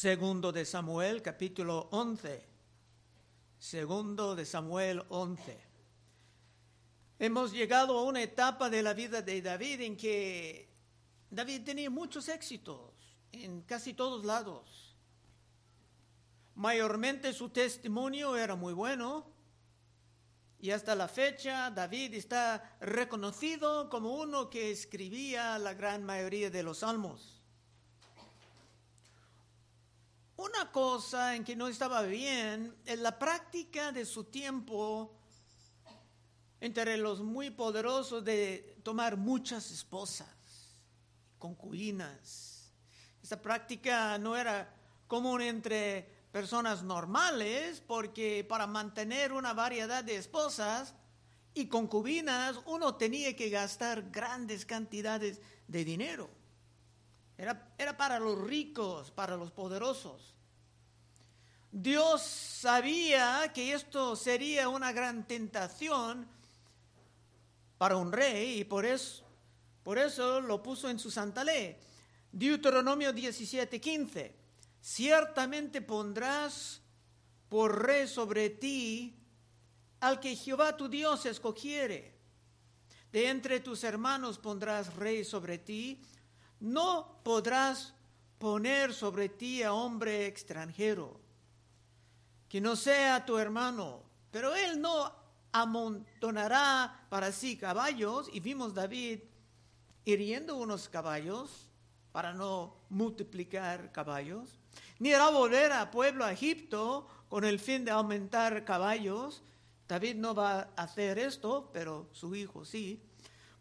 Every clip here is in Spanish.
Segundo de Samuel, capítulo 11. Segundo de Samuel 11. Hemos llegado a una etapa de la vida de David en que David tenía muchos éxitos en casi todos lados. Mayormente su testimonio era muy bueno y hasta la fecha David está reconocido como uno que escribía la gran mayoría de los salmos. Una cosa en que no estaba bien es la práctica de su tiempo entre los muy poderosos de tomar muchas esposas, concubinas. Esta práctica no era común entre personas normales porque para mantener una variedad de esposas y concubinas uno tenía que gastar grandes cantidades de dinero. Era, para los ricos, para los poderosos. Dios sabía que esto sería una gran tentación para un rey y por eso, por eso lo puso en su santa ley. Deuteronomio 17:15. Ciertamente pondrás por rey sobre ti al que Jehová tu Dios escogiere. De entre tus hermanos pondrás rey sobre ti no podrás poner sobre ti a hombre extranjero, que no sea tu hermano, pero él no amontonará para sí caballos, y vimos David hiriendo unos caballos para no multiplicar caballos, ni hará volver a pueblo a Egipto con el fin de aumentar caballos. David no va a hacer esto, pero su hijo sí.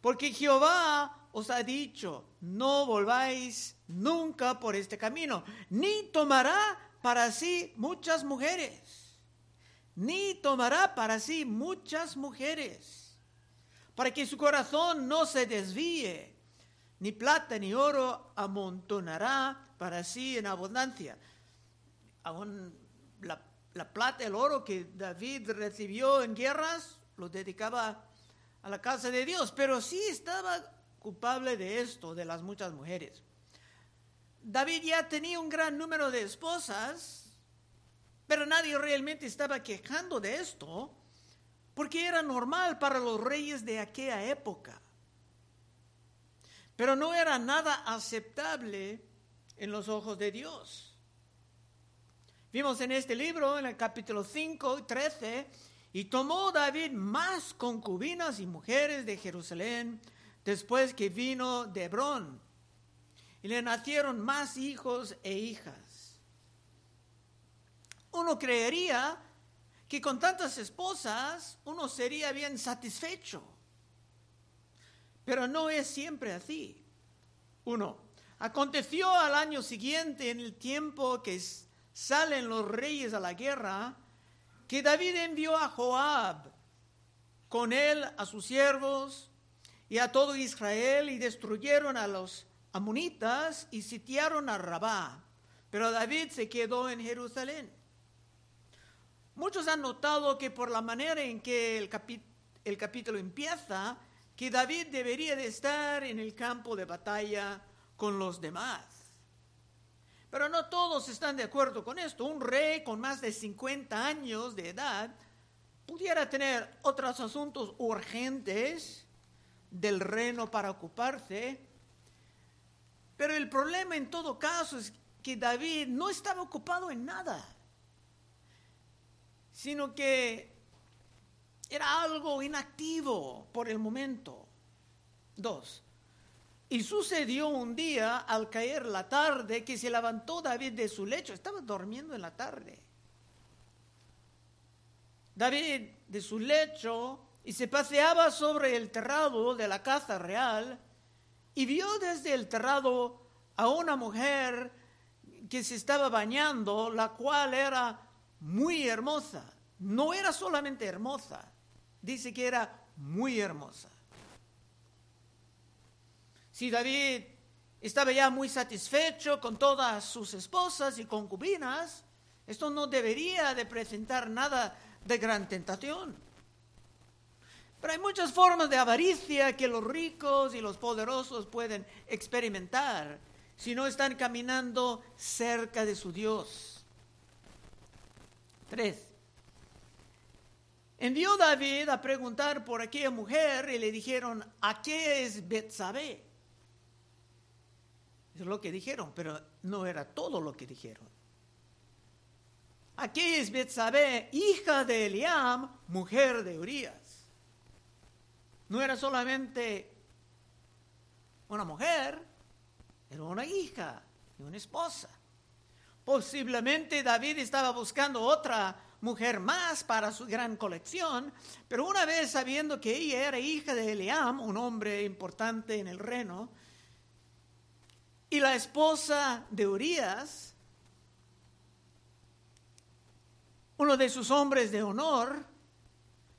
Porque Jehová os ha dicho, no volváis nunca por este camino, ni tomará para sí muchas mujeres, ni tomará para sí muchas mujeres, para que su corazón no se desvíe, ni plata ni oro amontonará para sí en abundancia. Aún la, la plata, el oro que David recibió en guerras, lo dedicaba a la casa de Dios, pero sí estaba culpable de esto, de las muchas mujeres. David ya tenía un gran número de esposas, pero nadie realmente estaba quejando de esto, porque era normal para los reyes de aquella época. Pero no era nada aceptable en los ojos de Dios. Vimos en este libro, en el capítulo 5 y 13, y tomó David más concubinas y mujeres de Jerusalén después que vino de Hebrón. Y le nacieron más hijos e hijas. Uno creería que con tantas esposas uno sería bien satisfecho. Pero no es siempre así. Uno, aconteció al año siguiente, en el tiempo que salen los reyes a la guerra, que David envió a Joab, con él a sus siervos y a todo Israel y destruyeron a los amonitas y sitiaron a Rabá. Pero David se quedó en Jerusalén. Muchos han notado que por la manera en que el, el capítulo empieza, que David debería de estar en el campo de batalla con los demás. Pero no todos están de acuerdo con esto. Un rey con más de 50 años de edad pudiera tener otros asuntos urgentes del reino para ocuparse. Pero el problema en todo caso es que David no estaba ocupado en nada, sino que era algo inactivo por el momento. Dos, y sucedió un día al caer la tarde que se levantó David de su lecho, estaba durmiendo en la tarde. David de su lecho y se paseaba sobre el terrado de la casa real y vio desde el terrado a una mujer que se estaba bañando, la cual era muy hermosa. No era solamente hermosa, dice que era muy hermosa. Si David estaba ya muy satisfecho con todas sus esposas y concubinas, esto no debería de presentar nada de gran tentación. Pero hay muchas formas de avaricia que los ricos y los poderosos pueden experimentar si no están caminando cerca de su Dios. Tres. Envió David a preguntar por aquella mujer y le dijeron, ¿a qué es Betsabé? Es lo que dijeron, pero no era todo lo que dijeron. Aquí es Betsabé, hija de Eliam, mujer de Urias. No era solamente una mujer, era una hija y una esposa. Posiblemente David estaba buscando otra mujer más para su gran colección, pero una vez sabiendo que ella era hija de Eliam, un hombre importante en el reino, y la esposa de Urias, uno de sus hombres de honor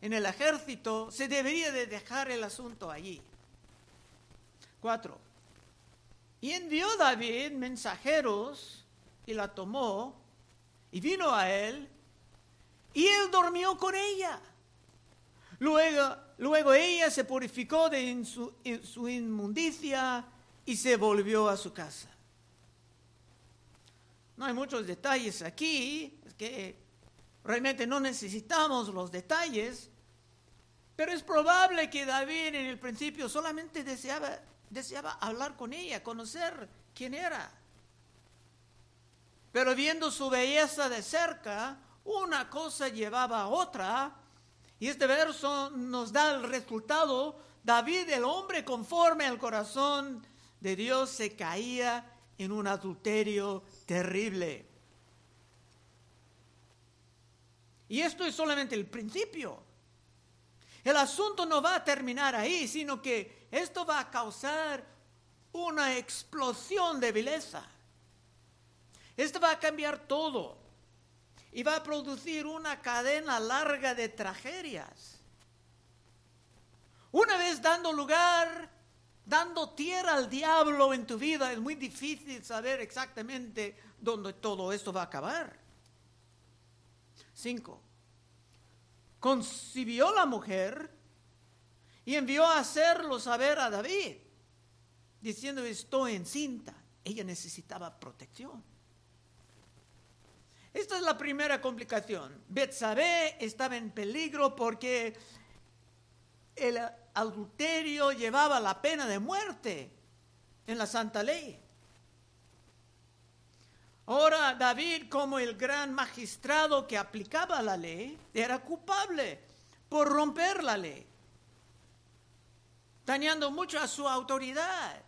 en el ejército, se debería de dejar el asunto allí. Cuatro. Y envió David mensajeros y la tomó y vino a él y él durmió con ella. Luego, luego ella se purificó de su, su inmundicia y se volvió a su casa. No hay muchos detalles aquí, es que realmente no necesitamos los detalles, pero es probable que David en el principio solamente deseaba, deseaba hablar con ella, conocer quién era. Pero viendo su belleza de cerca, una cosa llevaba a otra, y este verso nos da el resultado. David, el hombre conforme al corazón de Dios se caía en un adulterio terrible. Y esto es solamente el principio. El asunto no va a terminar ahí, sino que esto va a causar una explosión de vileza. Esto va a cambiar todo y va a producir una cadena larga de tragedias. Una vez dando lugar dando tierra al diablo en tu vida, es muy difícil saber exactamente dónde todo esto va a acabar. Cinco. Concibió la mujer y envió a hacerlo saber a David, diciendo, estoy encinta. Ella necesitaba protección. Esta es la primera complicación. Betsabé estaba en peligro porque el adulterio llevaba la pena de muerte en la santa ley. Ahora David, como el gran magistrado que aplicaba la ley, era culpable por romper la ley, dañando mucho a su autoridad.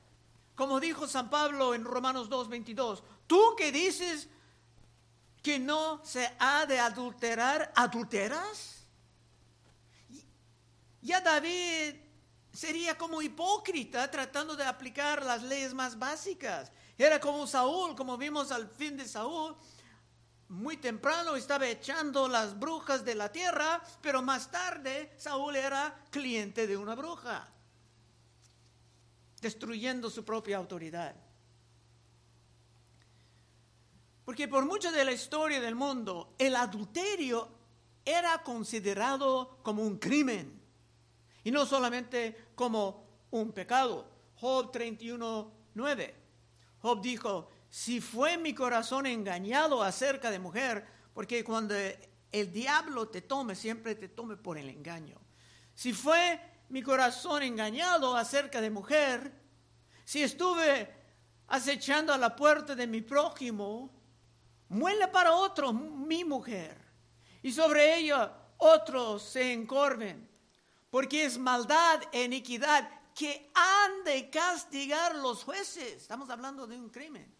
Como dijo San Pablo en Romanos 2:22, tú que dices que no se ha de adulterar, ¿adulteras? Ya David sería como hipócrita tratando de aplicar las leyes más básicas. Era como Saúl, como vimos al fin de Saúl, muy temprano estaba echando las brujas de la tierra, pero más tarde Saúl era cliente de una bruja, destruyendo su propia autoridad. Porque por mucho de la historia del mundo, el adulterio era considerado como un crimen. Y no solamente como un pecado. Job 31, 9. Job dijo, si fue mi corazón engañado acerca de mujer, porque cuando el diablo te tome, siempre te tome por el engaño. Si fue mi corazón engañado acerca de mujer, si estuve acechando a la puerta de mi prójimo, muele para otro mi mujer, y sobre ella otros se encorven porque es maldad e iniquidad que han de castigar los jueces. Estamos hablando de un crimen.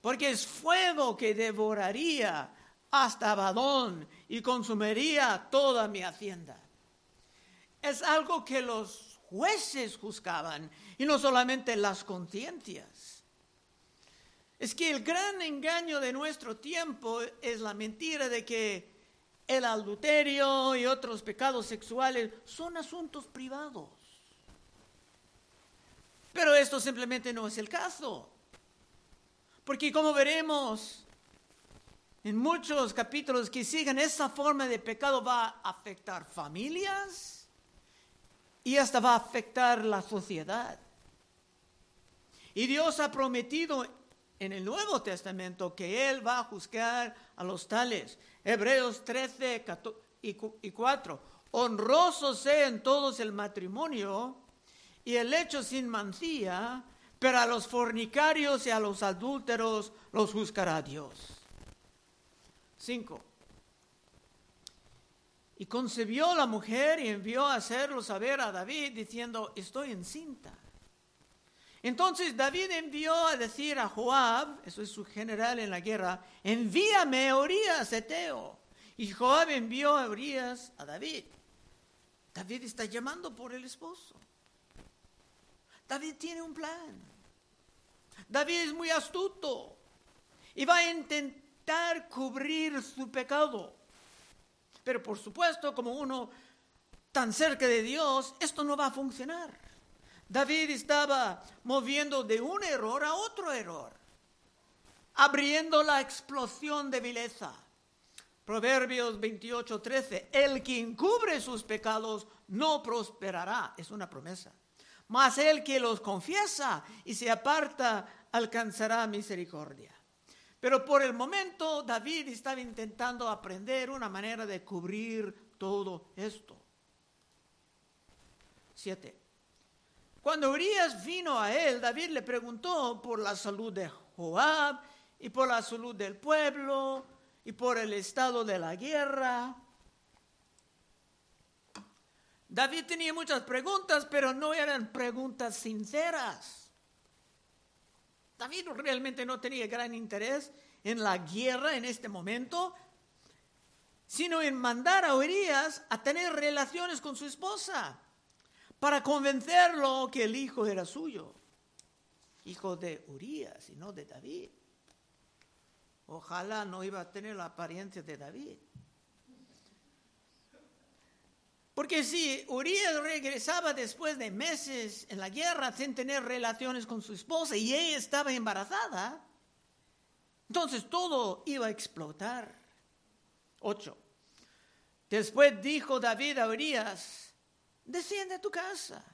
Porque es fuego que devoraría hasta Abadón y consumiría toda mi hacienda. Es algo que los jueces juzgaban y no solamente las conciencias. Es que el gran engaño de nuestro tiempo es la mentira de que el adulterio y otros pecados sexuales son asuntos privados. Pero esto simplemente no es el caso. Porque como veremos en muchos capítulos que siguen, esa forma de pecado va a afectar familias y hasta va a afectar la sociedad. Y Dios ha prometido en el Nuevo Testamento que Él va a juzgar a los tales. Hebreos 13 y 4. Honroso sea en todos el matrimonio y el hecho sin mancilla, pero a los fornicarios y a los adúlteros los juzgará Dios. 5. Y concebió la mujer y envió a hacerlo saber a David diciendo, estoy encinta. Entonces David envió a decir a Joab, eso es su general en la guerra, envíame a Urias, Eteo. Y Joab envió a Urias a David. David está llamando por el esposo. David tiene un plan. David es muy astuto y va a intentar cubrir su pecado. Pero por supuesto, como uno tan cerca de Dios, esto no va a funcionar. David estaba moviendo de un error a otro error, abriendo la explosión de vileza. Proverbios 28, 13, el que encubre sus pecados no prosperará, es una promesa. Mas el que los confiesa y se aparta alcanzará misericordia. Pero por el momento David estaba intentando aprender una manera de cubrir todo esto. 7. Cuando Urias vino a él, David le preguntó por la salud de Joab y por la salud del pueblo y por el estado de la guerra. David tenía muchas preguntas, pero no eran preguntas sinceras. David realmente no tenía gran interés en la guerra en este momento, sino en mandar a Urias a tener relaciones con su esposa para convencerlo que el hijo era suyo, hijo de Urias y no de David. Ojalá no iba a tener la apariencia de David. Porque si Urias regresaba después de meses en la guerra sin tener relaciones con su esposa y ella estaba embarazada, entonces todo iba a explotar. 8. Después dijo David a Urias, desciende a tu casa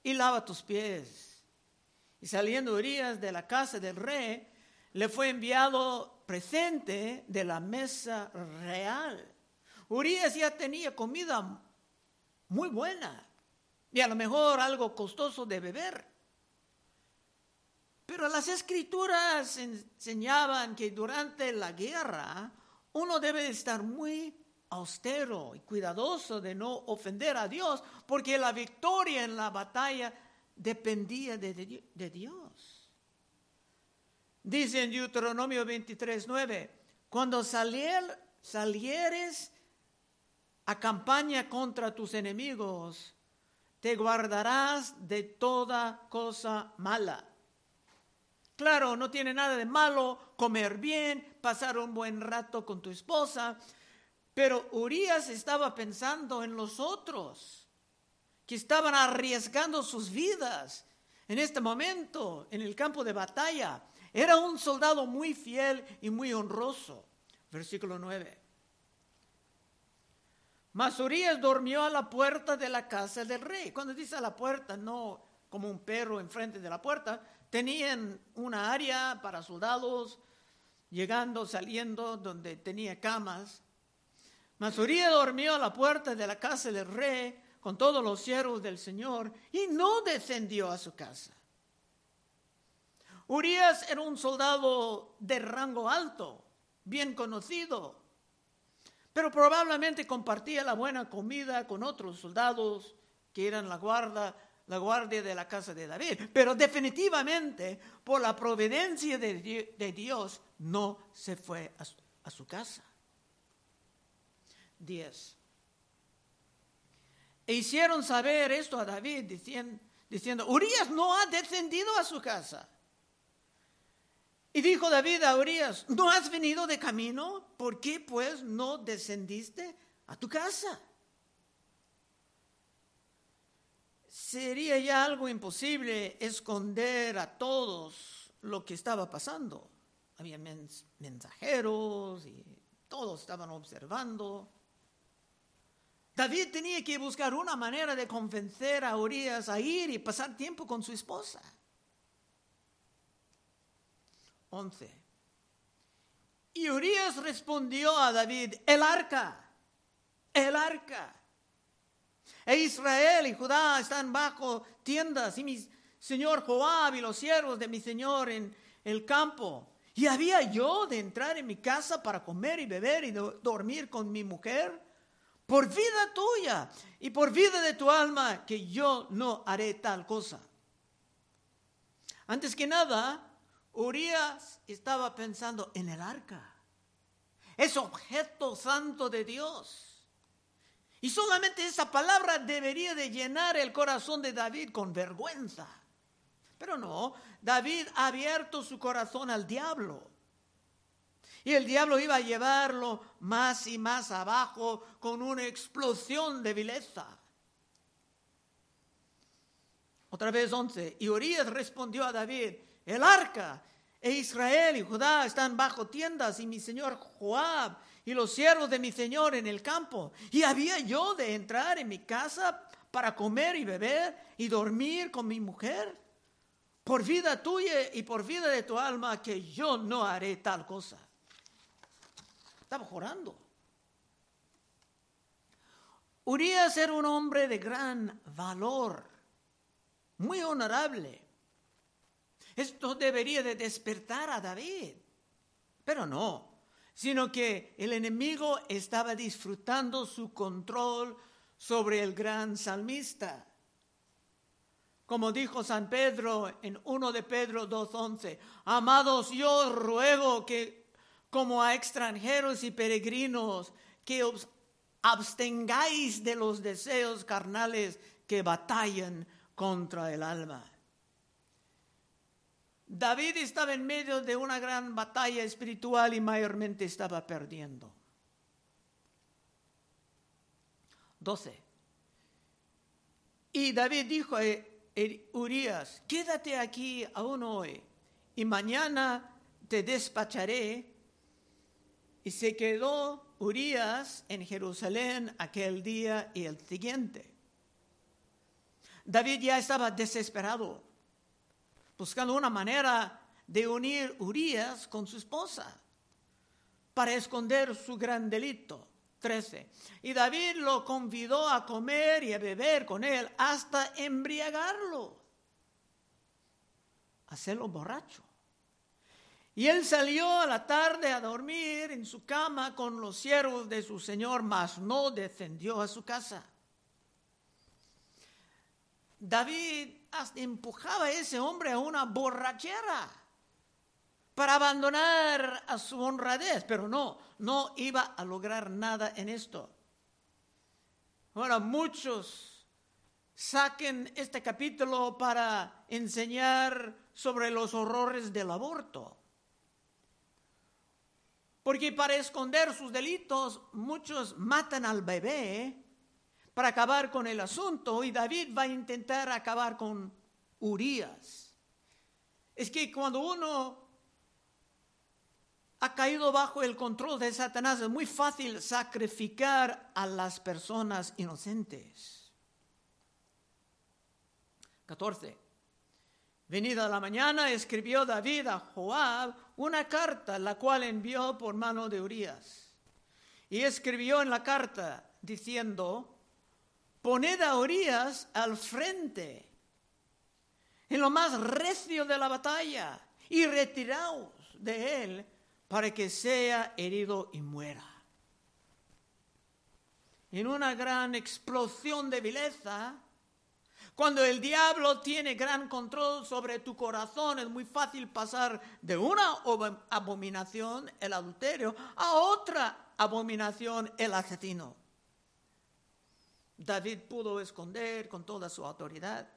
y lava tus pies. Y saliendo Urias de la casa del rey, le fue enviado presente de la mesa real. Urias ya tenía comida muy buena y a lo mejor algo costoso de beber. Pero las escrituras enseñaban que durante la guerra uno debe estar muy austero y cuidadoso de no ofender a Dios, porque la victoria en la batalla dependía de, Dios. Dice en Deuteronomio 23, 9, cuando salier, salieres a campaña contra tus enemigos, te guardarás de toda cosa mala. Claro, no tiene nada de malo comer bien, pasar un buen rato con tu esposa, pero Urias estaba pensando en los otros, que estaban arriesgando sus vidas en este momento, en el campo de batalla. Era un soldado muy fiel y muy honroso. Versículo 9. Mas Urias durmió a la puerta de la casa del rey. Cuando dice a la puerta, no como un perro enfrente de la puerta, tenían una área para soldados llegando, saliendo, donde tenía camas. Mas Urias dormió a la puerta de la casa del rey con todos los siervos del Señor y no descendió a su casa. Urias era un soldado de rango alto, bien conocido, pero probablemente compartía la buena comida con otros soldados que eran la guarda, la guardia de la casa de David. Pero definitivamente, por la providencia de, Dios, no se fue a su casa. 10. E hicieron saber esto a David diciendo, diciendo, Urias no ha descendido a su casa. Y dijo David a Urias, ¿no has venido de camino? ¿Por qué pues no descendiste a tu casa? Sería ya algo imposible esconder a todos lo que estaba pasando. Había mensajeros y todos estaban observando. David tenía que buscar una manera de convencer a Urias a ir y pasar tiempo con su esposa. 11. Y Urias respondió a David, el arca, el arca. E Israel y Judá están bajo tiendas y mi señor Joab y los siervos de mi señor en el campo. ¿Y había yo de entrar en mi casa para comer y beber y dormir con mi mujer? Por vida tuya y por vida de tu alma, que yo no haré tal cosa. Antes que nada, Urias estaba pensando en el arca. Es objeto santo de Dios. Y solamente esa palabra debería de llenar el corazón de David con vergüenza. Pero no, David ha abierto su corazón al diablo. Y el diablo iba a llevarlo más y más abajo con una explosión de vileza. Otra vez once. Y Urias respondió a David, el arca e Israel y Judá están bajo tiendas y mi señor Joab y los siervos de mi señor en el campo. Y había yo de entrar en mi casa para comer y beber y dormir con mi mujer por vida tuya y por vida de tu alma, que yo no haré tal cosa. Estaba orando. Urias era un hombre de gran valor, muy honorable. Esto debería de despertar a David, pero no, sino que el enemigo estaba disfrutando su control sobre el gran salmista. Como dijo San Pedro en 1 de Pedro 2.11, amados, yo ruego que como a extranjeros y peregrinos, que os abstengáis de los deseos carnales que batallan contra el alma. David estaba en medio de una gran batalla espiritual y mayormente estaba perdiendo. 12. Y David dijo, Urias, quédate aquí aún hoy y mañana te despacharé. Y se quedó Urias en Jerusalén aquel día y el siguiente. David ya estaba desesperado, buscando una manera de unir Urias con su esposa para esconder su gran delito. 13. Y David lo convidó a comer y a beber con él hasta embriagarlo, hacerlo borracho. Y él salió a la tarde a dormir en su cama con los siervos de su señor, mas no descendió a su casa. David empujaba a ese hombre a una borrachera para abandonar a su honradez, pero no, no iba a lograr nada en esto. Ahora, muchos saquen este capítulo para enseñar sobre los horrores del aborto. Porque para esconder sus delitos, muchos matan al bebé para acabar con el asunto y David va a intentar acabar con Urias. Es que cuando uno ha caído bajo el control de Satanás, es muy fácil sacrificar a las personas inocentes. 14. Venida la mañana, escribió David a Joab una carta, la cual envió por mano de Urias. Y escribió en la carta diciendo, poned a Urias al frente, en lo más recio de la batalla, y retiraos de él para que sea herido y muera. En una gran explosión de vileza, cuando el diablo tiene gran control sobre tu corazón, es muy fácil pasar de una abominación, el adulterio, a otra abominación, el asesino. David pudo esconder con toda su autoridad.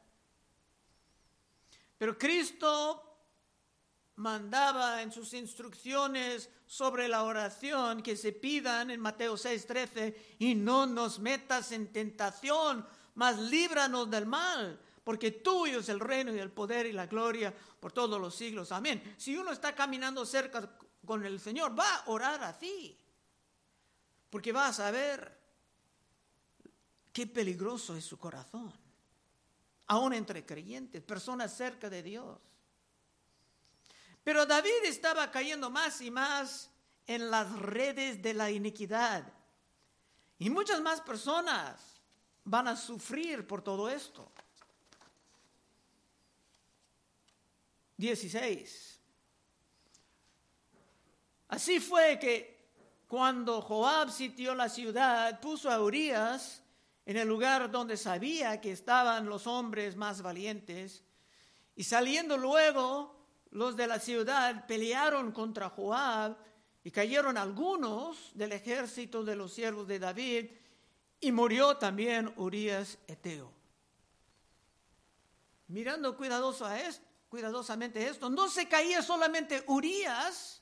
Pero Cristo mandaba en sus instrucciones sobre la oración que se pidan en Mateo 6:13 y no nos metas en tentación, mas líbranos del mal, porque tuyo es el reino y el poder y la gloria por todos los siglos. Amén. Si uno está caminando cerca con el Señor, va a orar así, porque va a saber qué peligroso es su corazón, aún entre creyentes, personas cerca de Dios. Pero David estaba cayendo más y más en las redes de la iniquidad. Y muchas más personas van a sufrir por todo esto. 16. Así fue que cuando Joab sitió la ciudad, puso a Urias en el lugar donde sabía que estaban los hombres más valientes, y saliendo luego los de la ciudad pelearon contra Joab y cayeron algunos del ejército de los siervos de David y murió también Urias Eteo. Mirando cuidadoso a esto, cuidadosamente esto, no se caía solamente Urias,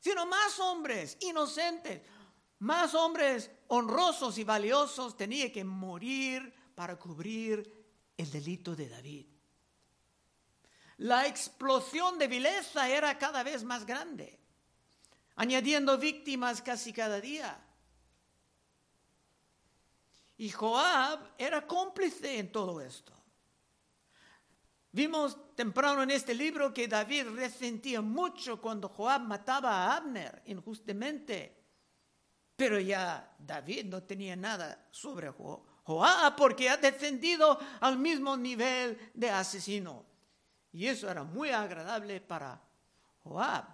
sino más hombres inocentes, más hombres honrosos y valiosos tenía que morir para cubrir el delito de David. La explosión de vileza era cada vez más grande, añadiendo víctimas casi cada día. Y Joab era cómplice en todo esto. Vimos temprano en este libro que David resentía mucho cuando Joab mataba a Abner injustamente. Pero ya David no tenía nada sobre Joab porque ha descendido al mismo nivel de asesino. Y eso era muy agradable para Joab.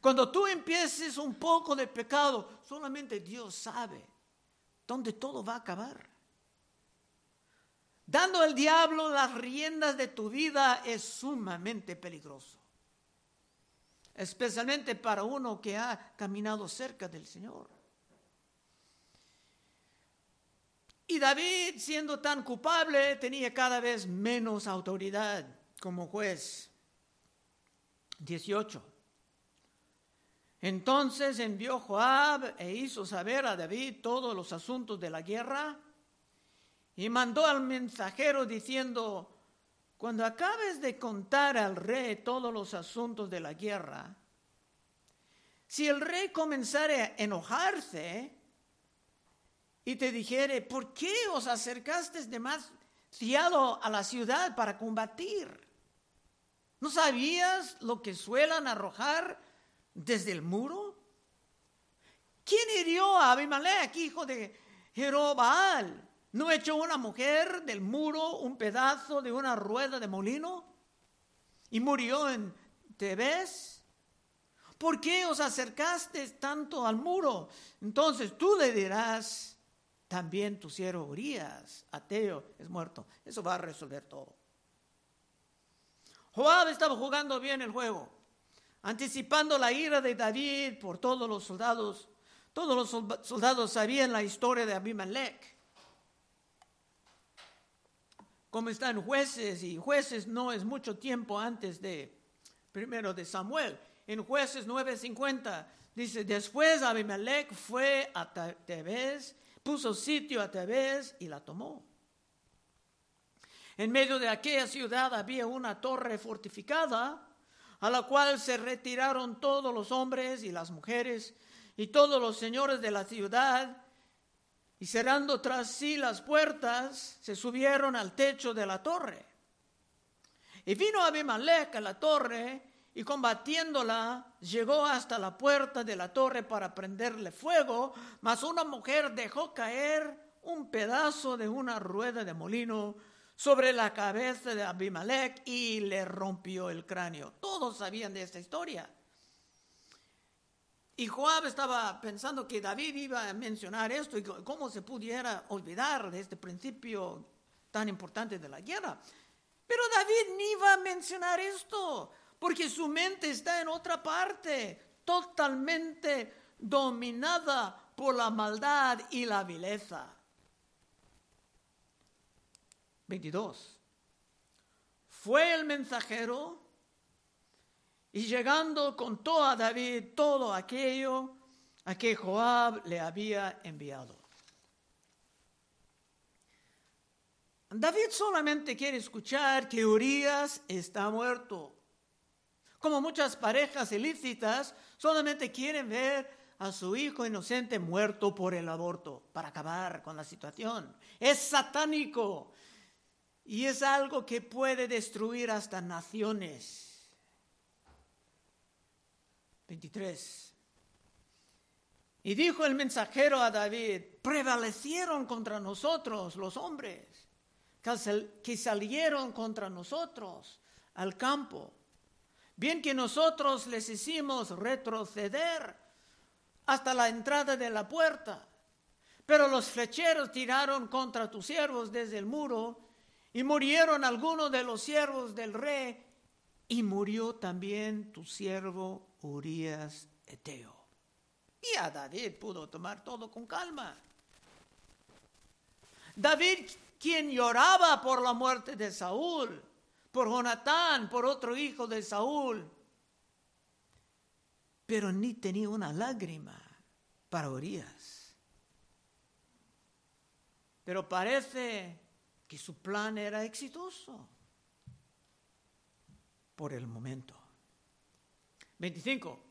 Cuando tú empieces un poco de pecado, solamente Dios sabe dónde todo va a acabar. Dando al diablo las riendas de tu vida es sumamente peligroso. Especialmente para uno que ha caminado cerca del Señor. Y David, siendo tan culpable, tenía cada vez menos autoridad como juez. 18. Entonces envió Joab e hizo saber a David todos los asuntos de la guerra y mandó al mensajero diciendo, cuando acabes de contar al rey todos los asuntos de la guerra, si el rey comenzare a enojarse y te dijere, ¿por qué os acercaste demasiado a la ciudad para combatir? ¿No sabías lo que suelen arrojar desde el muro? ¿Quién hirió a Abimelech, hijo de Jerobaal? ¿No echó una mujer del muro un pedazo de una rueda de molino? ¿Y murió en Tebes? ¿Por qué os acercaste tanto al muro? Entonces tú le dirás, también tu siervo Urias, ateo, es muerto. Eso va a resolver todo. Joab estaba jugando bien el juego, anticipando la ira de David por todos los soldados. Todos los soldados sabían la historia de Abimelech. Como está en jueces, y jueces no es mucho tiempo antes de primero de Samuel. En jueces 9:50 dice, después Abimelech fue a Tebes, puso sitio a Tebes y la tomó. En medio de aquella ciudad había una torre fortificada a la cual se retiraron todos los hombres y las mujeres y todos los señores de la ciudad y cerrando tras sí las puertas se subieron al techo de la torre. Y vino Abimelech a la torre y combatiéndola llegó hasta la puerta de la torre para prenderle fuego, mas una mujer dejó caer un pedazo de una rueda de molino sobre la cabeza de Abimelech y le rompió el cráneo. Todos sabían de esta historia. Y Joab estaba pensando que David iba a mencionar esto y cómo se pudiera olvidar de este principio tan importante de la guerra. Pero David ni iba a mencionar esto, porque su mente está en otra parte, totalmente dominada por la maldad y la vileza. 22. Fue el mensajero y llegando contó a David todo aquello a que Joab le había enviado. David solamente quiere escuchar que Urias está muerto. Como muchas parejas ilícitas, solamente quieren ver a su hijo inocente muerto por el aborto para acabar con la situación. Es satánico. Y es algo que puede destruir hasta naciones. 23. Y dijo el mensajero a David, prevalecieron contra nosotros los hombres que salieron contra nosotros al campo. Bien que nosotros les hicimos retroceder hasta la entrada de la puerta. Pero los flecheros tiraron contra tus siervos desde el muro y murieron algunos de los siervos del rey y murió también tu siervo Urias Eteo. Y a David pudo tomar todo con calma. David, quien lloraba por la muerte de Saúl, por Jonatán, por otro hijo de Saúl, pero ni tenía una lágrima para Urias. Pero parece que su plan era exitoso por el momento. 25.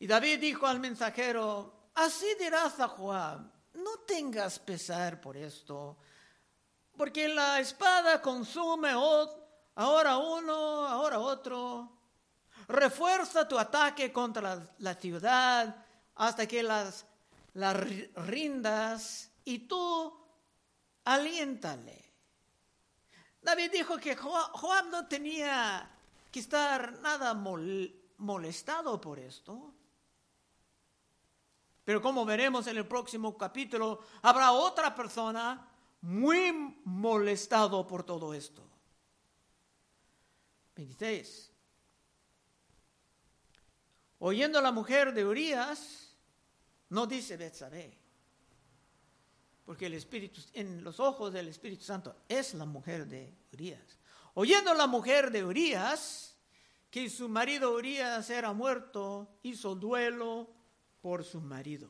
Y David dijo al mensajero, así dirás a Joab, no tengas pesar por esto, porque la espada consume ahora uno, ahora otro. Refuerza tu ataque contra la, ciudad hasta que las, rindas y tú aliéntale. David dijo que Joab no tenía que estar nada molestado por esto. Pero como veremos en el próximo capítulo, habrá otra persona muy molestado por todo esto. 26. Oyendo la mujer de Urias, no dice Betsabé, porque el Espíritu, en los ojos del Espíritu Santo es la mujer de Urias. Oyendo la mujer de Urias, que su marido Urias era muerto, hizo duelo por su marido.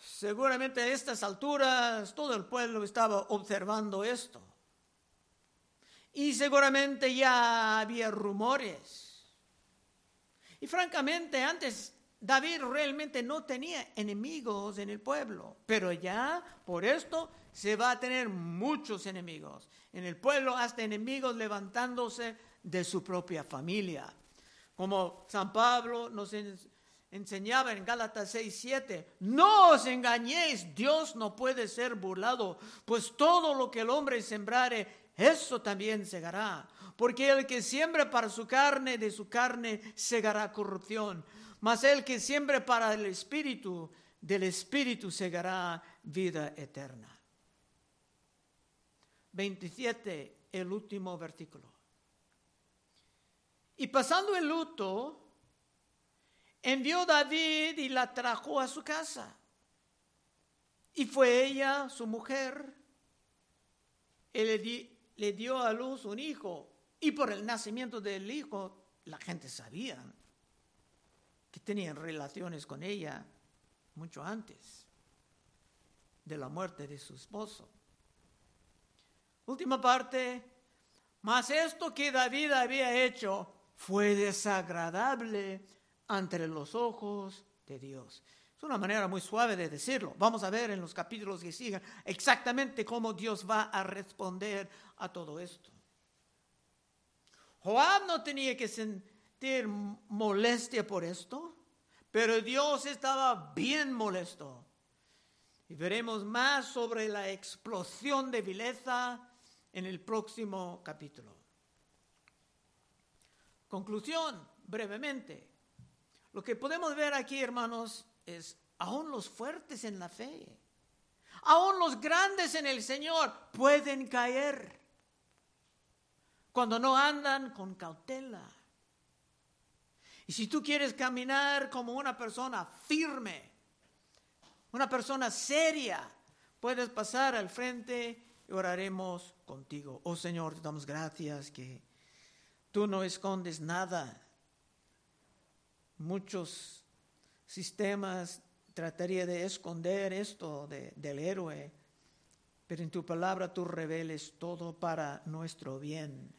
Seguramente a estas alturas todo el pueblo estaba observando esto. Y seguramente ya había rumores. Y francamente antes David realmente no tenía enemigos en el pueblo, pero ya por esto se va a tener muchos enemigos. En el pueblo hasta enemigos levantándose de su propia familia. Como San Pablo nos enseñaba en Gálatas 6, 7, no os engañéis, Dios no puede ser burlado, pues todo lo que el hombre sembrare, eso también segará. Porque el que siembre para su carne, de su carne segará corrupción. Mas el que siembre para el espíritu, del espíritu segará vida eterna. 27, el último versículo. Y pasando el luto, envió David y la trajo a su casa. Y fue ella, su mujer, y le, le dio a luz un hijo. Y por el nacimiento del hijo, la gente sabía que tenían relaciones con ella mucho antes de la muerte de su esposo. Última parte, mas esto que David había hecho fue desagradable ante los ojos de Dios. Es una manera muy suave de decirlo. Vamos a ver en los capítulos que sigan exactamente cómo Dios va a responder a todo esto. Joab no tenía que sentir molestia por esto, pero Dios estaba bien molesto. Y veremos más sobre la explosión de vileza en el próximo capítulo. Conclusión, brevemente. Lo que podemos ver aquí, hermanos, es aún los fuertes en la fe, aún los grandes en el Señor pueden caer cuando no andan con cautela. Y si tú quieres caminar como una persona firme, una persona seria, puedes pasar al frente y oraremos contigo. Oh Señor, te damos gracias que Tú no escondes nada. Muchos sistemas tratarían de esconder esto del héroe, pero en tu palabra tú reveles todo para nuestro bien.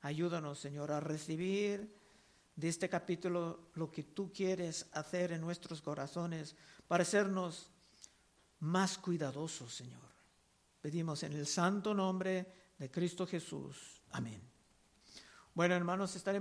Ayúdanos, Señor, a recibir de este capítulo lo que tú quieres hacer en nuestros corazones para hacernos más cuidadosos, Señor. Pedimos en el santo nombre de Cristo Jesús. Amén. Bueno, hermanos, estaremos